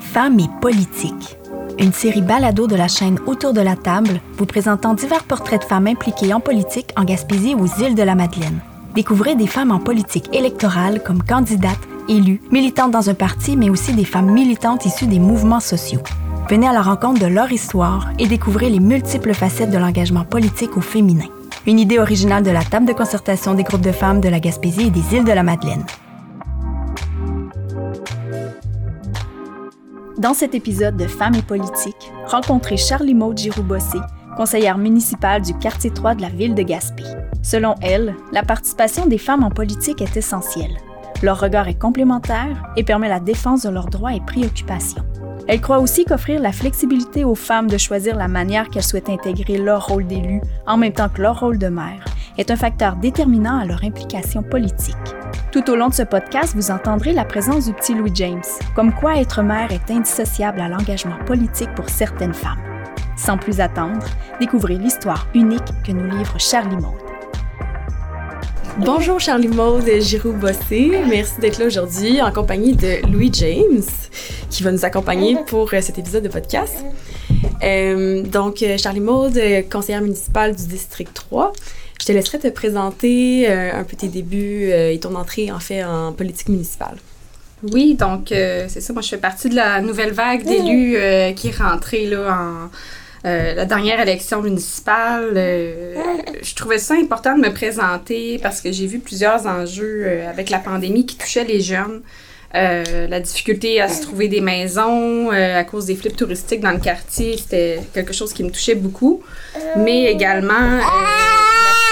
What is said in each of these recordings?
Femmes et politique. Une série balado de la chaîne Autour de la table, vous présentant divers portraits de femmes impliquées en politique en Gaspésie aux îles de la Madeleine. Découvrez des femmes en politique électorale comme candidates, élues, militantes dans un parti, mais aussi des femmes militantes issues des mouvements sociaux. Venez à la rencontre de leur histoire et découvrez les multiples facettes de l'engagement politique au féminin. Une idée originale de la table de concertation des groupes de femmes de la Gaspésie et des îles de la Madeleine. Dans cet épisode de Femmes et politique, rencontrez Charlie Maud Giroux-Bossé, conseillère municipale du quartier 3 de la ville de Gaspé. Selon elle, la participation des femmes en politique est essentielle. Leur regard est complémentaire et permet la défense de leurs droits et préoccupations. Elle croit aussi qu'offrir la flexibilité aux femmes de choisir la manière qu'elles souhaitent intégrer leur rôle d'élu en même temps que leur rôle de mère est un facteur déterminant à leur implication politique. Tout au long de ce podcast, vous entendrez la présence du petit Louis James, comme quoi être mère est indissociable à l'engagement politique pour certaines femmes. Sans plus attendre, découvrez l'histoire unique que nous livre Charlie Maud. Bonjour Charlie Maud Giroux-Bossé, merci d'être là aujourd'hui en compagnie de Louis James qui va nous accompagner pour euh, cet épisode de podcast. Euh, donc euh, Charlie Maud, conseillère municipale du district 3. Je te laisserai te présenter euh, un peu tes débuts euh, et ton entrée en fait en politique municipale. Oui, donc euh, c'est ça. Moi, je fais partie de la nouvelle vague d'élus qui est rentrée là, en la dernière élection municipale. je trouvais ça important de me présenter parce que j'ai vu plusieurs enjeux avec la pandémie qui touchaient les jeunes. la difficulté à se trouver des maisons à cause des flips touristiques dans le quartier, c'était quelque chose qui me touchait beaucoup. Mais également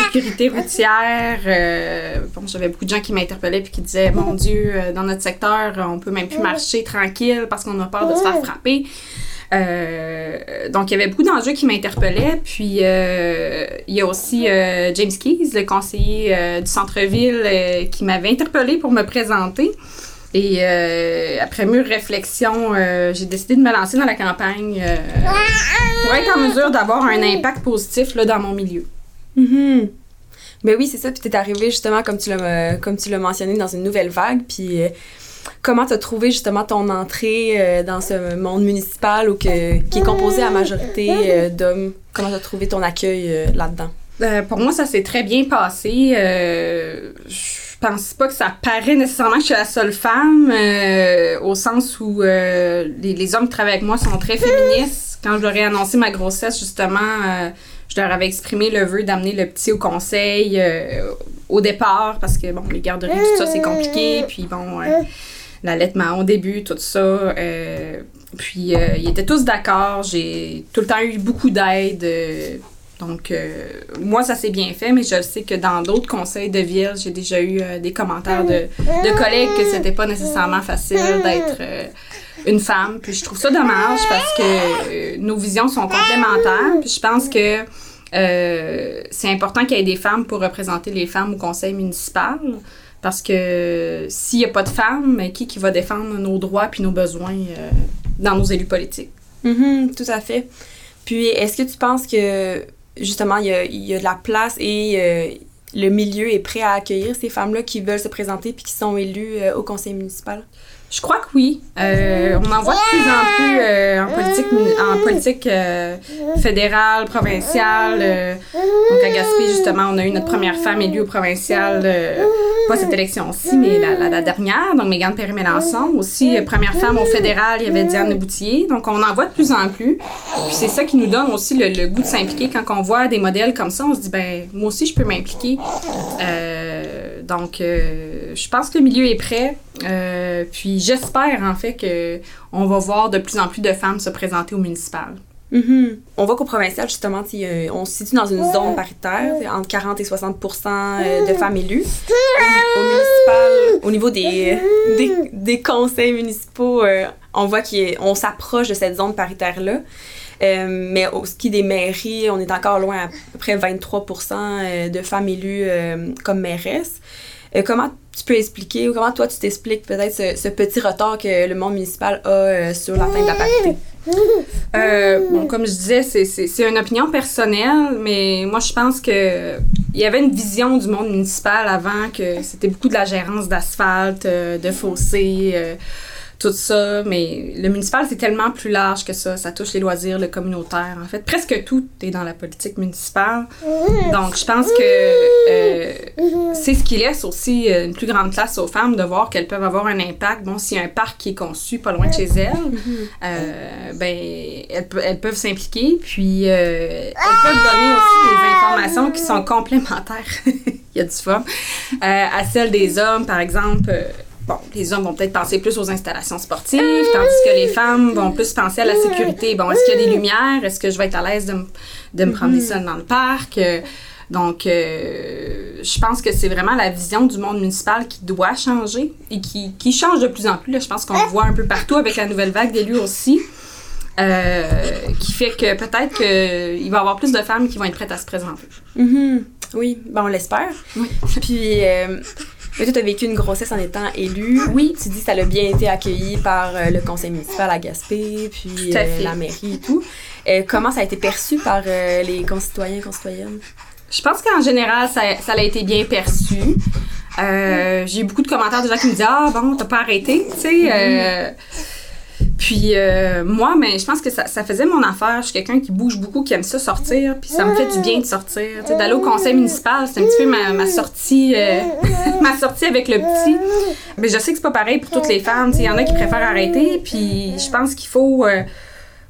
sécurité routière. Euh, bon, j'avais beaucoup de gens qui m'interpellaient puis qui disaient Mon Dieu, euh, dans notre secteur, on peut même plus marcher tranquille parce qu'on a peur de se faire frapper. Euh, donc, il y avait beaucoup d'enjeux qui m'interpellaient. Puis, il y a aussi James Keys, le conseiller du centre-ville, qui m'avait interpellé pour me présenter. Et après mûre réflexion, j'ai décidé de me lancer dans la campagne pour être en mesure d'avoir un impact positif là, dans mon milieu. Mm Mais oui, c'est ça. Puis t'es arrivé justement, comme tu l'as, comme tu l'as mentionné, dans une nouvelle vague. Puis euh, comment t'as trouvé justement ton entrée euh, dans ce monde municipal ou que, qui est composé à majorité euh, d'hommes? Comment t'as trouvé ton accueil là-dedans? pour moi, ça s'est très bien passé. je pense pas que ça paraît nécessairement que je suis la seule femme, au sens où les, les, hommes qui travaillent avec moi sont très féministes. Quand je leur ai annoncé ma grossesse, justement, je leur avais exprimé le vœu d'amener le petit au conseil euh, au départ parce que, bon, les garderies, tout ça, c'est compliqué. Puis, bon, euh, l'allaitement au début, tout ça. Euh, puis, ils étaient tous d'accord. J'ai tout le temps eu beaucoup d'aide. donc, moi, ça s'est bien fait, mais je sais que dans d'autres conseils de ville, j'ai déjà eu des commentaires de, de collègues que c'était pas nécessairement facile d'être une femme. Puis je trouve ça dommage parce que nos visions sont complémentaires. Puis je pense que euh, c'est important qu'il y ait des femmes pour représenter les femmes au conseil municipal. Parce que s'il n'y a pas de femmes, qui, qui va défendre nos droits puis nos besoins euh, dans nos élus politiques? Mm-hmm, tout à fait. Puis, est-ce que tu penses que, justement, il y a, y a, de la place et euh, le milieu est prêt à accueillir ces femmes-là qui veulent se présenter puis qui sont élues au conseil municipal? Je crois que oui. Euh, on en voit de plus en plus euh, en politique, en politique euh, fédérale, provinciale. donc à Gaspé, justement, on a eu notre première femme élue au provincial, pas cette élection-ci, mais la, la, dernière. Donc Mégane Perry-Mélenchon. Aussi, première femme au fédéral, il y avait Diane Boutier. Donc on en voit de plus en plus. Puis c'est ça qui nous donne aussi le, goût de s'impliquer. Quand on voit des modèles comme ça, on se dit, ben moi aussi, je peux m'impliquer. Donc je pense que le milieu est prêt. puis j'espère en fait que on va voir de plus en plus de femmes se présenter au municipal. Mm-hmm. On voit qu'au provincial, justement, on se situe dans une zone paritaire, entre 40 et 60 euh, de femmes élues. Au, municipal, au niveau des, des, conseils municipaux, euh, on voit qu'on s'approche de cette zone paritaire-là. Euh, mais au ski des mairies, on est encore loin à peu près 23% de femmes élues comme mairesses. comment tu peux expliquer ou comment toi tu t'expliques peut-être ce, petit retard que le monde municipal a euh, sur l'atteinte de la parité? Euh, bon, comme je disais, c'est une opinion personnelle, mais moi je pense que il y avait une vision du monde municipal avant que c'était beaucoup de la gérance d'asphalte, euh, de fossés, euh, tout ça. Mais le municipal, c'est tellement plus large que ça. Ça touche les loisirs, le communautaire. En fait, presque tout est dans la politique municipale. Donc, je pense que euh, c'est ce qui laisse aussi euh, une plus grande place aux femmes de voir qu'elles peuvent avoir un impact. Bon, s'il y a un parc qui est conçu pas loin de chez elles, euh, ben, elles, pe- elles peuvent s'impliquer. Puis, euh, elles peuvent donner aussi des informations qui sont complémentaires. Il y a du fun. À celles des hommes, par exemple. Bon, les hommes vont peut-être penser plus aux installations sportives, tandis que les femmes vont plus penser à la sécurité. Bon, est-ce qu'il y a des lumières? Est-ce que je vais être à l'aise de, me- de me promener seule dans le parc? Euh, donc, euh, je pense que c'est vraiment la vision du monde municipal qui doit changer et qui, qui change de plus en plus. là. Je pense qu'on le voit un peu partout avec la nouvelle vague d'élus aussi. euh, qui fait que peut-être qu'il va y avoir plus de femmes qui vont être prêtes à se présenter. Mhm. Oui, ben on l'espère. Oui. Puis, euh, mais toi, tu as vécu une grossesse en étant élue. Oui. Tu dis que ça a bien été accueilli par euh, le conseil municipal à Gaspé, puis à euh, la mairie et tout. Euh, comment ça a été perçu par les concitoyens et concitoyennes? Je pense qu'en général, ça, ça a été bien perçu. Euh, j'ai eu beaucoup de commentaires de gens qui me disaient Ah, bon, t'as pas arrêté, tu sais. euh, puis euh, moi, mais je pense que ça, faisait mon affaire. Je suis quelqu'un qui bouge beaucoup, qui aime ça sortir, puis ça me fait du bien de sortir. D'aller au conseil municipal, c'est un petit peu ma, sortie, euh, ma sortie avec le petit. Mais je sais que c'est pas pareil pour toutes les femmes. Il y en a qui préfèrent arrêter, puis je pense qu'il faut. euh,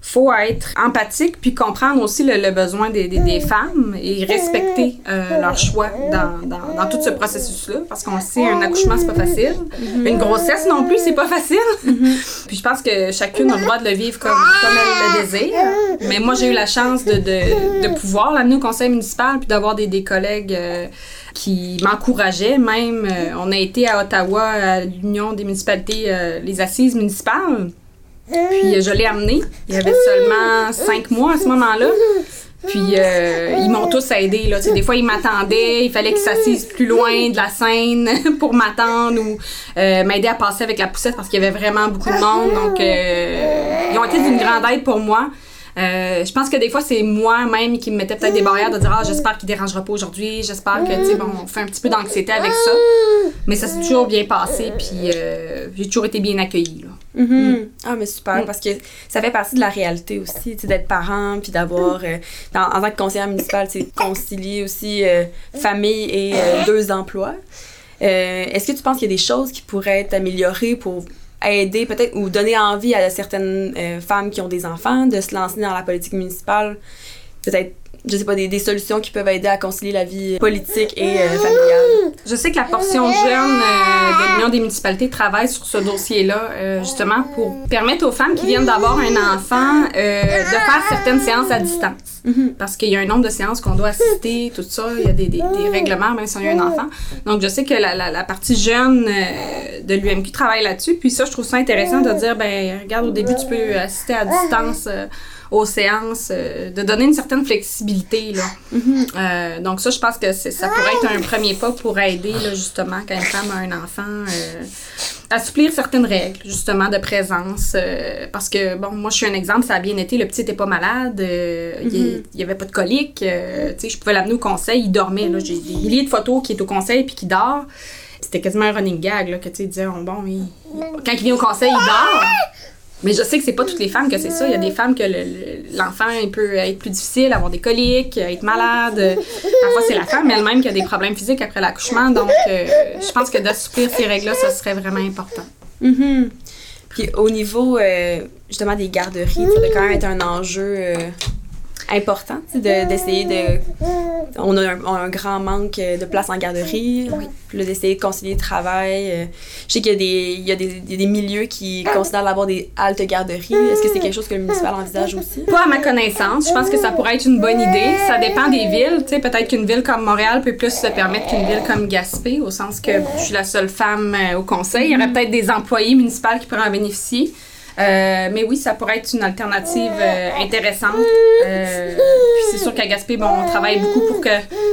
faut être empathique puis comprendre aussi le, le besoin des, des, des femmes et respecter euh, leur choix dans, dans, dans tout ce processus-là parce qu'on sait, un accouchement, c'est pas facile. Une grossesse non plus, c'est pas facile. puis je pense que chacune a le droit de le vivre comme, comme elle le désire. Mais moi, j'ai eu la chance de, de, de pouvoir l'amener au conseil municipal puis d'avoir des, des collègues euh, qui m'encourageaient. Même, euh, on a été à Ottawa à l'Union des municipalités, euh, les assises municipales. Puis euh, je l'ai amené. Il avait seulement cinq mois à ce moment-là. Puis euh, ils m'ont tous aidé. Là. Des fois, ils m'attendaient. Il fallait qu'ils s'assisent plus loin de la scène pour m'attendre ou euh, m'aider à passer avec la poussette parce qu'il y avait vraiment beaucoup de monde. Donc, ils ont été d'une grande aide pour moi. Je pense que des fois, c'est moi-même qui me mettais peut-être des barrières de dire Ah, j'espère qu'il dérangera pas aujourd'hui. J'espère que, tu sais, bon, on fait un petit peu d'anxiété avec ça. Mais ça s'est toujours bien passé. Puis j'ai toujours été bien accueillie. Mhm. Ah, mais super, Mm. parce que ça fait partie de la réalité aussi, tu sais, d'être parent, puis d'avoir, euh, dans- en tant que conseillère municipale, tu sais, concilier aussi euh, famille et euh, deux emplois. Euh, Est-ce que tu penses qu'il y a des choses qui pourraient être améliorées pour aider peut-être ou donner envie à certaines euh, femmes qui ont des enfants de se lancer dans la politique municipale? Peut-être, je sais pas, des, des solutions qui peuvent aider à concilier la vie politique et euh, familiale. Je sais que la portion jeune euh, de l'Union des municipalités travaille sur ce dossier-là, euh, justement, pour permettre aux femmes qui viennent d'avoir un enfant euh, de faire certaines séances à distance. Parce qu'il y a un nombre de séances qu'on doit assister, tout ça, il y a des, des- des règlements, même si on a un enfant. Donc, je sais que la, la- la partie jeune de l'UMQ travaille là-dessus. Puis ça, je trouve ça intéressant de dire, ben regarde, au début, tu peux assister à distance aux séances, euh, de donner une certaine flexibilité, là. Euh, donc ça, je pense que ça pourrait être un premier pas pour aider, là, justement, quand une femme a un enfant, euh, assouplir certaines règles, justement, de présence. parce que, bon, moi, je suis un exemple, ça a bien été, le petit n'était pas malade, il n'y avait pas de colique, tu sais, je pouvais l'amener au conseil, il dormait, là. J'ai des milliers de photos qui est au conseil puis qui dort. C'était quasiment un running gag, là, que, tu sais, ils disaient, oh, bon, il- quand il vient au conseil, il dort. Mais je sais que c'est pas toutes les femmes que c'est ça. Il y a des femmes que le- le- l'enfant peut être plus difficile, avoir des coliques, être malade. Parfois, c'est la femme elle-même qui a des problèmes physiques après l'accouchement. Donc, euh, je pense que d'assouplir ces règles-là, ça serait vraiment important. Mhm. Puis au niveau euh, justement des garderies, ça doit quand même être un enjeu euh, important de- d'essayer de, On a un, grand manque de place en garderie. Puis là, d'essayer de concilier le travail. euh, je sais qu'il y a des, il y a des, des- des milieux qui considèrent d'avoir des haltes garderies. Est-ce que c'est quelque chose que le municipal envisage aussi? Pas à ma connaissance. Je pense que ça pourrait être une bonne idée. Ça dépend des villes. Tu sais, peut-être qu'une ville comme Montréal peut plus se permettre qu'une ville comme Gaspé, au sens que je suis la seule femme euh, au conseil. Il y aurait peut-être des employés municipaux qui pourraient en bénéficier. Euh, mais oui, ça pourrait être une alternative euh, intéressante. Euh, puis c'est sûr qu'à Gaspé, bon, on travaille beaucoup pour que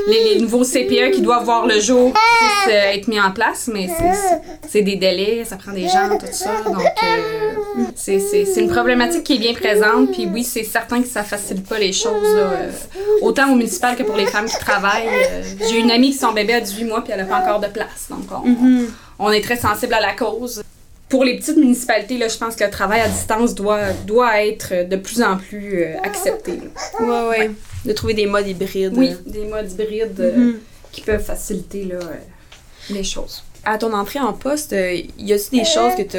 les, les nouveaux CPE qui doivent voir le jour puissent euh, être mis en place, mais c'est- des délais, ça prend des gens, tout ça. Donc, euh, c'est une problématique qui est bien présente. Puis oui, c'est certain que ça facilite pas les choses, là, euh, autant au municipal que pour les femmes qui travaillent. J'ai une amie qui son bébé a 18 mois, puis elle n'a pas encore de place. Donc, on, on est très sensible à la cause. Pour les petites municipalités, là, je pense que le travail à distance doit, doit être de plus en plus euh, accepté. là. Ouais, ouais. De trouver des modes hybrides. Oui, des modes hybrides euh, Mhm. qui peuvent faciliter là, euh, les choses. À ton entrée en poste, y a-tu des choses que tu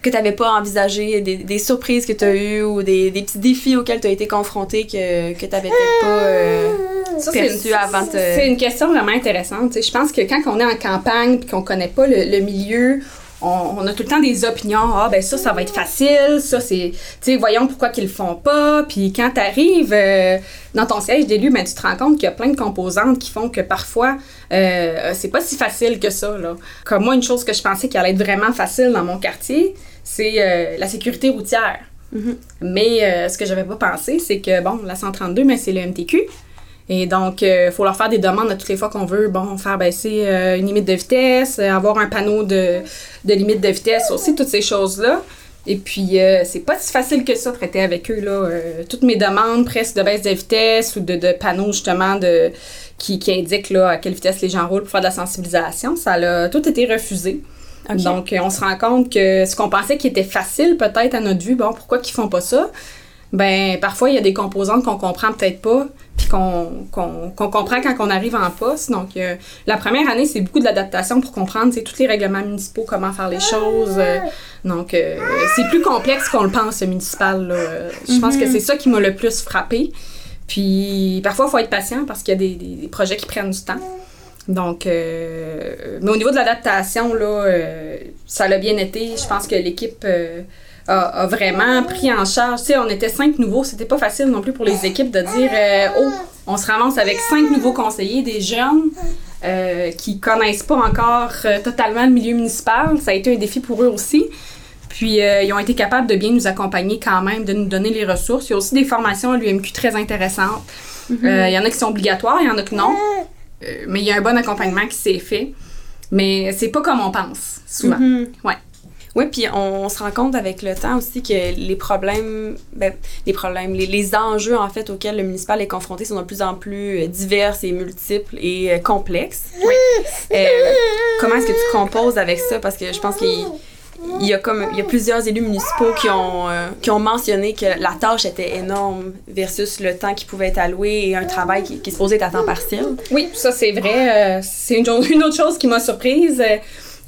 que t'avais pas envisagées, des, des surprises que tu as eues ou des, des petits défis auxquels tu as été confronté que, que tu n'avais peut-être pas c'est une, avant de... c'est une question vraiment intéressante. Tu sais, je pense que quand on est en campagne et qu'on connaît pas le, le milieu, on, on a tout le temps des opinions. Ah, ben ça, ça va être facile. Ça, c'est. Tu sais, voyons pourquoi qu'ils le font pas. Puis quand tu arrives dans ton siège d'élu, ben, tu te rends compte qu'il y a plein de composantes qui font que parfois, euh, c'est pas si facile que ça. Là. Comme moi, une chose que je pensais qui allait être vraiment facile dans mon quartier, c'est euh, la sécurité routière. Mhm. Mais euh, ce que j'avais pas pensé, c'est que, bon, la 132, ben, c'est le MTQ. Et donc, il faut leur faire des demandes à toutes les fois qu'on veut, bon, faire baisser euh, une limite de vitesse, euh, avoir un panneau de, de limite de vitesse aussi, toutes ces choses-là. Et puis, euh, c'est pas si facile que ça, traiter avec eux, là. Euh, toutes mes demandes, presque de baisse de vitesse ou de, de panneaux, justement, de, qui, qui indiquent, là, à quelle vitesse les gens roulent pour faire de la sensibilisation, ça a tout été refusé. Donc, euh, on se rend compte que ce qu'on pensait qui était facile, peut-être, à notre vue, bon, pourquoi qu'ils font pas ça? Ben, parfois, il y a des composantes qu'on comprend peut-être pas, puis qu'on comprend quand on arrive en poste. Donc, euh, la première année, c'est beaucoup de l'adaptation pour comprendre, tous les règlements municipaux, comment faire les choses. euh, donc, euh, c'est plus complexe qu'on le pense, le municipal. là. Je pense que c'est ça qui m'a le plus frappé. Puis, parfois, il faut être patient parce qu'il y a des, des- des projets qui prennent du temps. Donc, mais au niveau de l'adaptation, là, ça l'a bien été. Je pense que l'équipe a, a vraiment pris en charge. Tu sais, on était cinq nouveaux. C'était pas facile non plus pour les équipes de dire euh, Oh, on se ramasse avec cinq nouveaux conseillers, des jeunes euh, qui connaissent pas encore euh, totalement le milieu municipal. Ça a été un défi pour eux aussi. Puis, euh, ils ont été capables de bien nous accompagner quand même, de nous donner les ressources. Il y a aussi des formations à l'UMQ très intéressantes. Euh, Il y en a qui sont obligatoires, il y en a qui non. Mais il y a un bon accompagnement qui s'est fait. Mais c'est pas comme on pense, souvent. Mhm. Ouais. Oui, puis on, on se rend compte avec le temps aussi que les problèmes, ben, les problèmes, les, les enjeux en fait auxquels le municipal est confronté sont de plus en plus euh, divers et multiples et euh, complexes. Euh, comment est-ce que tu composes avec ça? Parce que je pense qu'il il y a comme il y a plusieurs élus municipaux qui ont euh, qui ont mentionné que la tâche était énorme versus le temps qui pouvait être alloué et un travail qui, supposé être à temps partiel. Oui, ça c'est vrai. Euh, c'est une autre chose qui m'a surprise.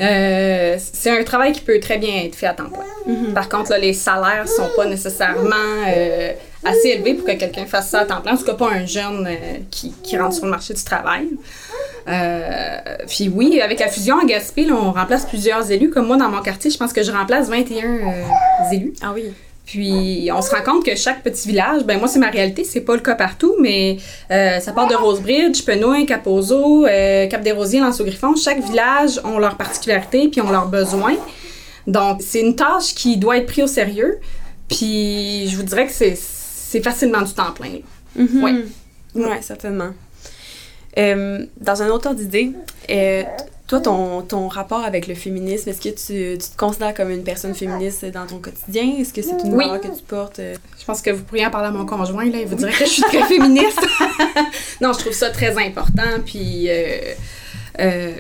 Euh, c'est un travail qui peut très bien être fait à temps plein. Par contre, là, les salaires sont pas nécessairement euh, assez élevés pour que quelqu'un fasse ça à temps plein. En tout cas, pas un jeune euh, qui, qui rentre sur le marché du travail. Puis oui, avec la fusion à Gaspé, là, on remplace plusieurs élus. Comme moi, dans mon quartier, je pense que je remplace 21 euh, élus. Ah oui. Puis on se rend compte que chaque petit village, ben moi c'est ma réalité, c'est pas le cas partout, mais euh, ça part de Rosebridge, Penouin, Capozo, euh, Cap-des-Rosiers, Lanceau-Griffon. Chaque village ont leurs particularités puis ont leurs besoins. Donc c'est une tâche qui doit être prise au sérieux. Puis je vous dirais que c'est facilement du temps plein. là. Mhm. Ouais. Ouais, certainement. Euh, dans un autre ordre d'idée, toi, ton, ton rapport avec le féminisme, est-ce que tu, tu te considères comme une personne féministe dans ton quotidien? Est-ce que c'est une Oui. valeur que tu portes? euh? Je pense que vous pourriez en parler à mon conjoint, là, il vous dirait que je suis très féministe. non, je trouve ça très important, puis euh, euh,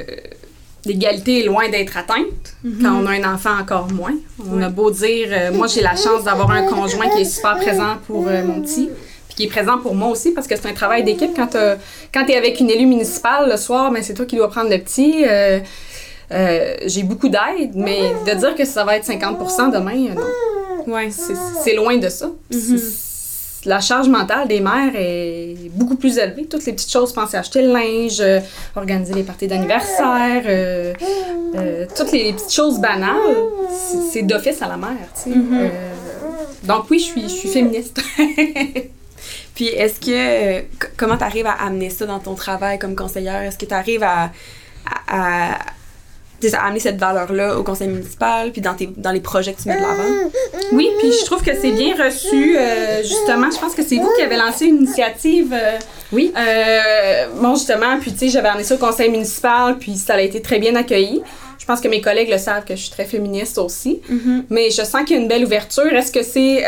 l'égalité est loin d'être atteinte. Quand on a un enfant, encore moins. On a beau dire, euh, moi j'ai la chance d'avoir un conjoint qui est super présent pour euh, mon petit, qui est présent pour moi aussi, parce que c'est un travail d'équipe. Quand tu es avec une élue municipale le soir, ben, c'est toi qui dois prendre le petit. euh, euh, j'ai beaucoup d'aide, mais de dire que ça va être 50% demain, euh, non. Ouais. C'est- loin de ça. C'est- La charge mentale des mères est beaucoup plus élevée. Toutes les petites choses, penser à acheter le linge, euh, organiser les parties d'anniversaire, euh, toutes les petites choses banales, c'est- d'office à la mère. Euh, donc oui, je suis, je suis féministe. Puis est-ce que... comment tu arrives à amener ça dans ton travail comme conseillère? Est-ce que tu arrives à, à, à- ça a amené cette valeur-là au conseil municipal, puis dans, tes, dans les projets que tu mets de l'avant? Oui, puis je trouve que c'est bien reçu. euh, justement, je pense que c'est vous qui avez lancé une initiative. euh, Oui. euh, bon, justement, puis tu sais, j'avais amené ça au conseil municipal, puis ça a été très bien accueilli. Je pense que mes collègues le savent que je suis très féministe aussi. Mais je sens qu'il y a une belle ouverture. Est-ce que c'est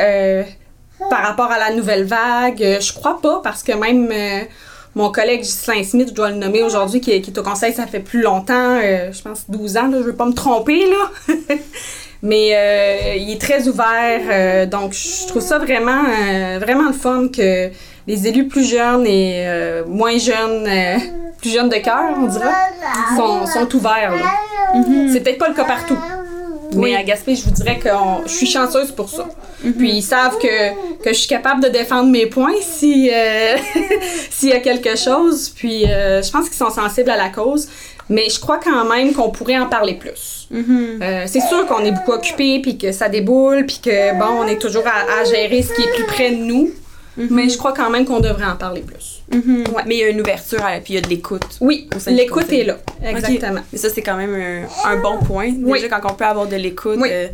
par rapport à la nouvelle vague? Euh, Je crois pas, parce que même euh, mon collègue Ghislain Smith, je dois le nommer aujourd'hui, qui, qui est au conseil, ça fait plus longtemps, euh, je pense 12 ans, là, je veux pas me tromper, là. Mais euh, il est très ouvert, donc je trouve ça vraiment, vraiment le fun que les élus plus jeunes et moins jeunes, plus jeunes de cœur, on dirait, sont, sont ouverts. là. C'est peut-être pas le cas partout. Mais à Gaspé, je vous dirais que on- je suis chanceuse pour ça. Puis ils savent que, que je suis capable de défendre mes points si euh, s'il y a quelque chose. Puis euh, je pense qu'ils sont sensibles à la cause. Mais je crois quand même qu'on pourrait en parler plus. Euh, c'est sûr qu'on est beaucoup occupé, puis que ça déboule, puis que bon, on est toujours à, à gérer ce qui est plus près de nous. Mais je crois quand même qu'on devrait en parler plus. Ouais. Mais il y a une ouverture, puis il y a de l'écoute. Oui, l'écoute est là. Exactement. Mais ça, c'est quand même un, un bon point. Oui. Déjà, quand on peut avoir de l'écoute, Oui. euh,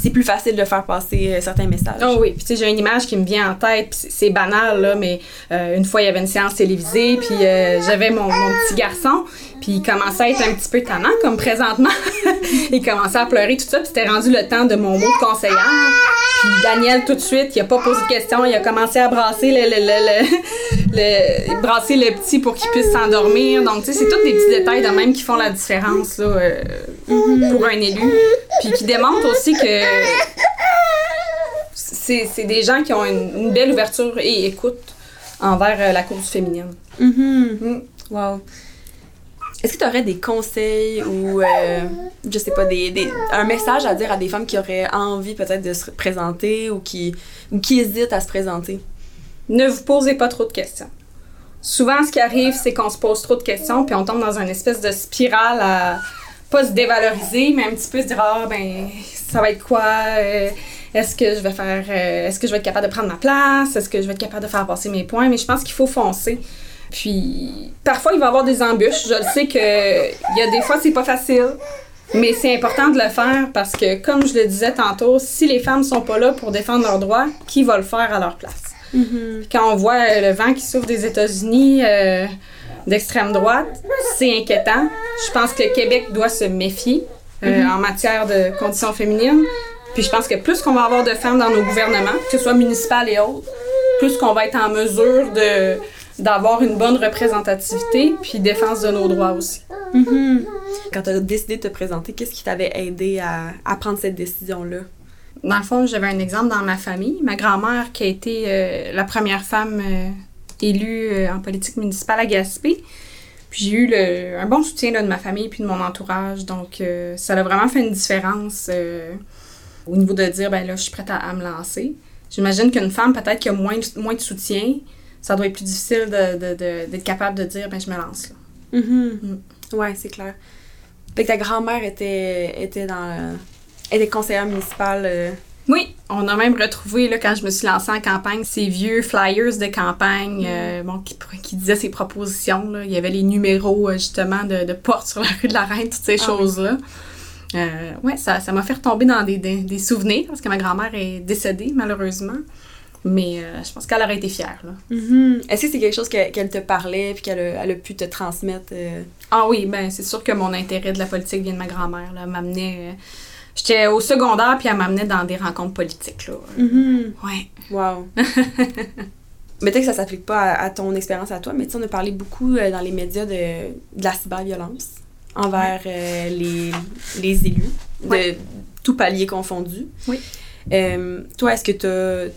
c'est plus facile de faire passer euh, certains messages. Oh oui, puis tu sais, j'ai une image qui me vient en tête, puis c'est- banal, là, mais euh, une fois, il y avait une séance télévisée, puis j'avais mon, mon petit garçon, puis il commençait à être un petit peu tannant, comme présentement. il commençait à pleurer, tout ça, puis c'était rendu le temps de mon mot de conseillère. Puis Daniel, tout de suite, il a pas posé de questions, il a commencé à brasser le, le, le, le- brasser le petit pour qu'il puisse s'endormir. Donc, tu sais, c'est tous des petits détails de même qui font la différence, là, euh, pour un élu. Puis qui démontrent aussi que c'est des gens qui ont une, une belle ouverture et écoute envers euh, la cause féminine. Mhm. Mm. Wow. Est-ce que tu aurais des conseils ou, euh, je sais pas, des, des- un message à dire à des femmes qui auraient envie peut-être de se présenter ou qui, ou qui hésitent à se présenter? Ne vous posez pas trop de questions. Souvent, ce qui arrive, c'est qu'on se pose trop de questions, puis on tombe dans une espèce de spirale à pas se dévaloriser, mais un petit peu se dire ah ben ça va être quoi? Euh, Est-ce que je vais faire euh, Est-ce que je vais être capable de prendre ma place? Est-ce que je vais être capable de faire passer mes points? Mais je pense qu'il faut foncer. Puis parfois il va y avoir des embûches. Je le sais que il y a des fois c'est pas facile. Mais c'est important de le faire parce que, comme je le disais tantôt, si les femmes sont pas là pour défendre leurs droits, qui va le faire à leur place? Puis Quand on voit le vent qui souffle des États-Unis euh, d'extrême droite, c'est inquiétant. Je pense que le Québec doit se méfier euh, en matière de conditions féminines. Puis je pense que plus qu'on va avoir de femmes dans nos gouvernements, que ce soit municipal et autres, plus qu'on va être en mesure de d'avoir une bonne représentativité puis défense de nos droits aussi. Quand tu as décidé de te présenter, qu'est-ce qui t'avait aidé à, à prendre cette décision-là? Dans le fond, j'avais un exemple dans ma famille. Ma grand-mère qui a été euh, la première femme euh, élue euh, en politique municipale à Gaspé. Puis j'ai eu le- un bon soutien là, de ma famille puis de mon entourage. Donc euh, ça a vraiment fait une différence euh, au niveau de dire, ben là, je suis prête à, à me lancer. J'imagine qu'une femme, peut-être qui a moins, moins de soutien, ça doit être plus difficile de- de- de- d'être capable de dire, ben je me lance là. Mm. Ouais, c'est clair. Fait que ta grand-mère était, était dans. était conseillère municipale. euh, Oui, on a même retrouvé, là, quand je me suis lancée en campagne, ces vieux flyers de campagne euh, bon, qui, qui disaient ses propositions. Là. Il y avait les numéros, euh, justement, de, de portes sur la rue de la Reine, toutes ces Ah oui. choses-là. Euh, ouais, ça ça m'a fait retomber dans des, des, des souvenirs, parce que ma grand-mère est décédée, malheureusement. Mais euh, je pense qu'elle aurait été fière. Là. Est-ce que c'est quelque chose que- qu'elle te parlait puis qu'elle a, elle a pu te transmettre? euh? Ah oui, ben c'est sûr que mon intérêt de la politique vient de ma grand-mère. là. Elle m'amenait... euh, J'étais au secondaire, puis elle m'amenait dans des rencontres politiques. Là. Ouais. Wow. mais peut-être que ça s'applique pas à, à ton expérience à toi, mais tu sais, on a parlé beaucoup euh, dans les médias de, de la cyberviolence envers les, les élus, de Ouais. tout palier confondu. Oui. Euh, toi, est-ce que tu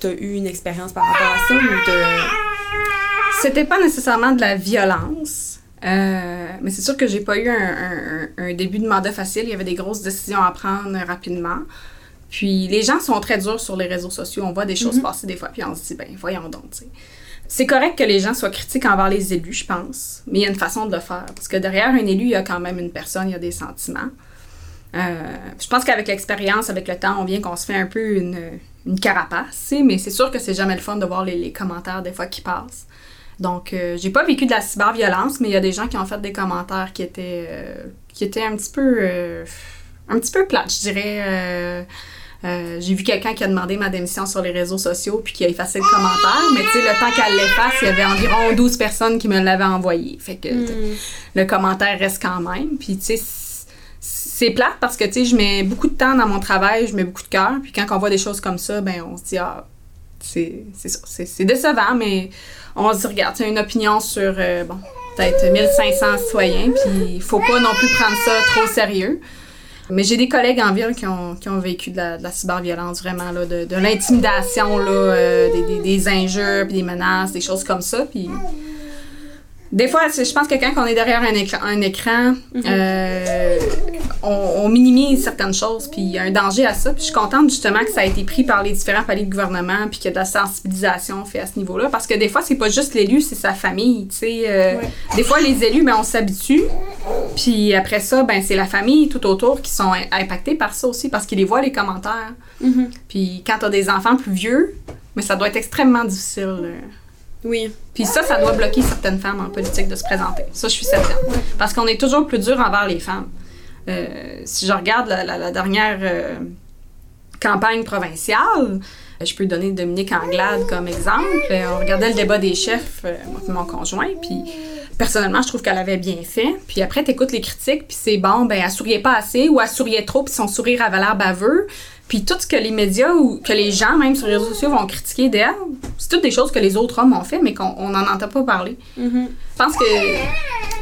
as, eu une expérience par rapport à ça ou C'était pas nécessairement de la violence, euh, mais c'est sûr que j'ai pas eu un, un- début de mandat facile. Il y avait des grosses décisions à prendre rapidement. Puis les gens sont très durs sur les réseaux sociaux. On voit des choses passer des fois, puis on se dit, ben voyons donc, tu sais. C'est correct que les gens soient critiques envers les élus, je pense, mais il y a une façon de le faire. Parce que derrière un élu, il y a quand même une personne, il y a des sentiments. Euh, je pense qu'avec l'expérience, avec le temps, on vient qu'on se fait un peu une, une carapace, mais c'est sûr que c'est jamais le fun de voir les, les commentaires des fois qui passent. Donc, euh, j'ai pas vécu de la cyberviolence, mais il y a des gens qui ont fait des commentaires qui étaient, euh, qui était un petit peu, un petit peu plate, je dirais. Euh, j'ai vu quelqu'un qui a demandé ma démission sur les réseaux sociaux puis qui a effacé le commentaire, mais tu sais, le temps qu'elle l'efface, il y avait environ 12 personnes qui me l'avaient envoyé. Fait que Mm. le commentaire reste quand même. Puis tu sais, c'est plate parce que tu sais, je mets beaucoup de temps dans mon travail, je mets beaucoup de cœur. Puis quand on voit des choses comme ça, ben on se dit, ah, c'est décevant, mais on se dit, regarde, c'est une opinion sur, euh, bon, peut-être 1500 citoyens, puis il faut pas non plus prendre ça trop sérieux. Mais j'ai des collègues en ville qui ont, qui ont vécu de la, cyberviolence, vraiment, là, de, l'intimidation, euh, des, des, des injures, puis des menaces, des choses comme ça. Puis des fois, je pense que quand on est derrière un écran, un écran euh, on, on minimise certaines choses, puis il y a un danger à ça. Puis je suis contente justement que ça a été pris par les différents paliers de gouvernement, puis qu'il y a de la sensibilisation fait à ce niveau-là, parce que des fois, c'est pas juste l'élu, c'est sa famille, tu sais. euh, Ouais. Des fois, les élus, ben, on s'habitue, puis après ça, ben, c'est la famille tout autour qui sont im- impactés par ça aussi, parce qu'ils les voient les commentaires. Mhm. Puis quand t'as des enfants plus vieux, mais ça doit être extrêmement difficile. euh, Oui. puis ça, ça doit bloquer certaines femmes en politique de se présenter. Ça, je suis certaine. Parce qu'on est toujours plus dur envers les femmes. Euh, si je regarde la, dernière euh, campagne provinciale, euh, je peux donner Dominique Anglade comme exemple. On regardait le débat des chefs, mon conjoint, puis personnellement, je trouve qu'elle avait bien fait. Puis après, t'écoutes les critiques, puis c'est bon, ben elle souriait pas assez ou elle souriait trop, puis son sourire avait l'air baveux. Puis tout ce que les médias ou que les gens, même sur les réseaux sociaux, vont critiquer d'elle, c'est toutes des choses que les autres hommes ont fait, mais qu'on n'en entend pas parler. Mhm. Je pense que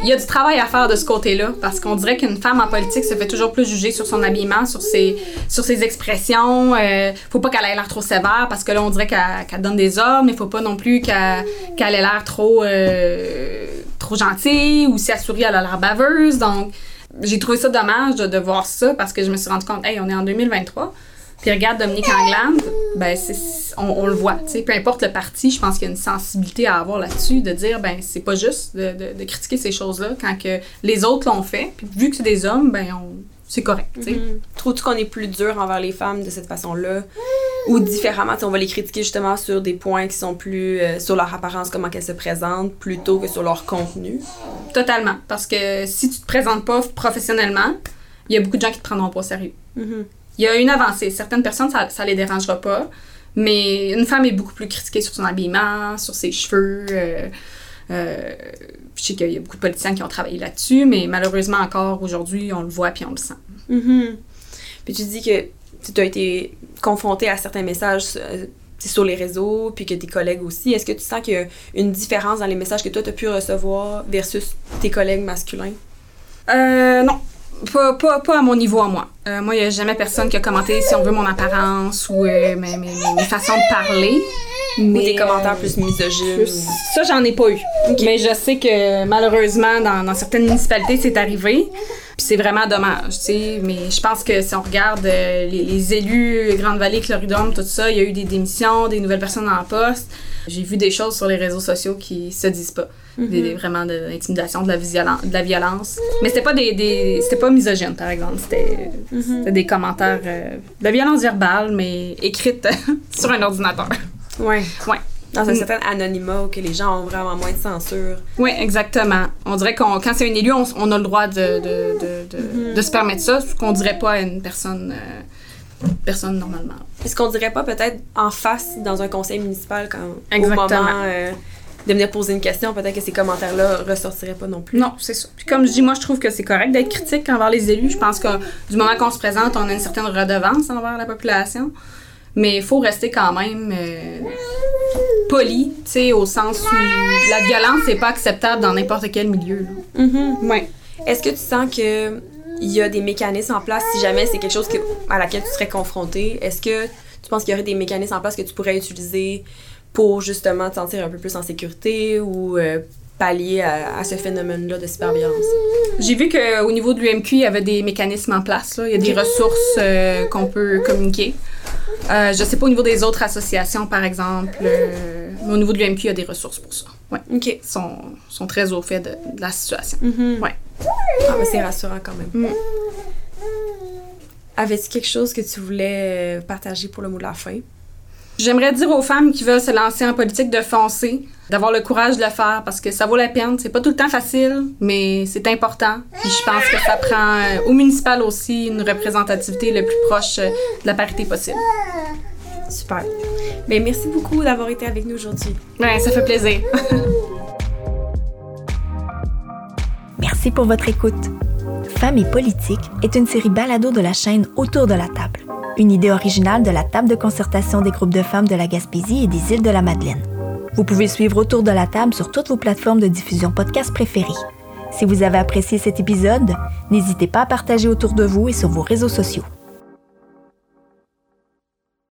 il y a du travail à faire de ce côté-là, parce qu'on dirait qu'une femme en politique se fait toujours plus juger sur son habillement, sur ses, sur ses expressions. Euh, faut pas qu'elle ait l'air trop sévère, parce que là, on dirait qu'elle qu'elle donne des ordres, mais faut pas non plus qu'elle qu'elle ait l'air trop, euh, trop gentille, ou si elle sourit, elle a l'air baveuse. Donc, j'ai trouvé ça dommage de, de voir ça, parce que je me suis rendu compte, hey, on est en 2023. Puis regarde Dominique Anglade, ben on, on le voit. Peu importe le parti, je pense qu'il y a une sensibilité à avoir là-dessus, de dire ben c'est pas juste de, de- de critiquer ces choses-là quand que les autres l'ont fait. Puis vu que c'est des hommes, ben on, c'est correct. sais. Mhm. Trouves-tu qu'on est plus dur envers les femmes de cette façon-là? Ou différemment, on va les critiquer justement sur des points qui sont plus euh, sur leur apparence, comment qu'elles se présentent, plutôt que sur leur contenu? Totalement. Parce que si tu te présentes pas professionnellement, il y a beaucoup de gens qui te prendront pas au sérieux. Mhm. Il y a une avancée. Certaines personnes, ça, ça les dérangera pas. Mais une femme est beaucoup plus critiquée sur son habillement, sur ses cheveux. euh, euh, je sais qu'il y a beaucoup de politiciens qui ont travaillé là-dessus, mais malheureusement encore aujourd'hui, on le voit puis on le sent. Mhm. Puis tu dis que tu as été confronté à certains messages euh, sur les réseaux, puis que tes collègues aussi. Est-ce que tu sens qu'il y a une différence dans les messages que toi, tu as pu recevoir versus tes collègues masculins? Euh, non. Pas, pas, pas à mon niveau à moi. Euh, moi, il n'y a jamais personne qui a commenté, si on veut, mon apparence ou euh, mes, mes, mes façons de parler. Ou des commentaires euh, plus misogynes? Ça, j'en ai pas eu. Mais je sais que malheureusement, dans, dans certaines municipalités, c'est arrivé. Puis c'est vraiment dommage, tu sais. Mais je pense que si on regarde euh, les, les élus, Grande-Vallée, Cloridum, tout ça, il y a eu des démissions, des nouvelles personnes en poste. J'ai vu des choses sur les réseaux sociaux qui se disent pas. Des- vraiment de l'intimidation, de la, de la violence. Mais c'était pas des, des- c'était pas misogyne, par exemple. C'était c'était des commentaires euh, de la violence verbale, mais écrite sur un ordinateur. Ouais. Ouais. Dans un Mm. certain anonymat où que les gens ont vraiment moins de censure. Oui, exactement. On dirait qu'on quand c'est un élu, on, on a le droit de, de, de, de, de se permettre ça, ce qu'on dirait pas à une personne, euh, personne normalement. Est-ce qu'on dirait pas peut-être en face dans un conseil municipal quand au Exactement. moment euh, de venir poser une question, peut-être que ces commentaires-là ressortiraient pas non plus? Non, c'est ça. Puis comme je dis, moi, je trouve que c'est correct d'être critique envers les élus. Je pense que du moment qu'on se présente, on a une certaine redevance envers la population. Mais il faut rester quand même euh, poli, tu sais, au sens où la violence, c'est pas acceptable dans n'importe quel milieu. là. Mhm. Ouais. Est-ce que tu sens que il y a des mécanismes en place si jamais c'est quelque chose que, à laquelle tu serais confronté? Est-ce que tu penses qu'il y aurait des mécanismes en place que tu pourrais utiliser pour justement te sentir un peu plus en sécurité ou euh, pallier à, à ce phénomène-là de cyberviolence? J'ai vu qu'au niveau de l'UMQ, il y avait des mécanismes en place. Là. Il y a des ressources euh, qu'on peut communiquer. Euh, je sais pas au niveau des autres associations, par exemple, mais au niveau de l'UMQ, il y a des ressources pour ça. Ouais. OK. Ils sont, sont très au fait de, de la situation. Mhm. Ouais. Ah, mais c'est rassurant quand même. Mm. Avais-tu quelque chose que tu voulais partager pour le mot de la fin? J'aimerais dire aux femmes qui veulent se lancer en politique de foncer, d'avoir le courage de le faire parce que ça vaut la peine. C'est pas tout le temps facile, mais c'est important. Puis je pense que ça prend euh, au municipal aussi une représentativité le plus proche euh, de la parité possible. Super. Mais merci beaucoup d'avoir été avec nous aujourd'hui. Ouais, ça fait plaisir. Merci pour votre écoute. Femmes et politique est une série balado de la chaîne Autour de la table, une idée originale de la table de concertation des groupes de femmes de la Gaspésie et des îles de la Madeleine. Vous pouvez suivre Autour de la table sur toutes vos plateformes de diffusion podcast préférées. Si vous avez apprécié cet épisode, n'hésitez pas à partager autour de vous et sur vos réseaux sociaux.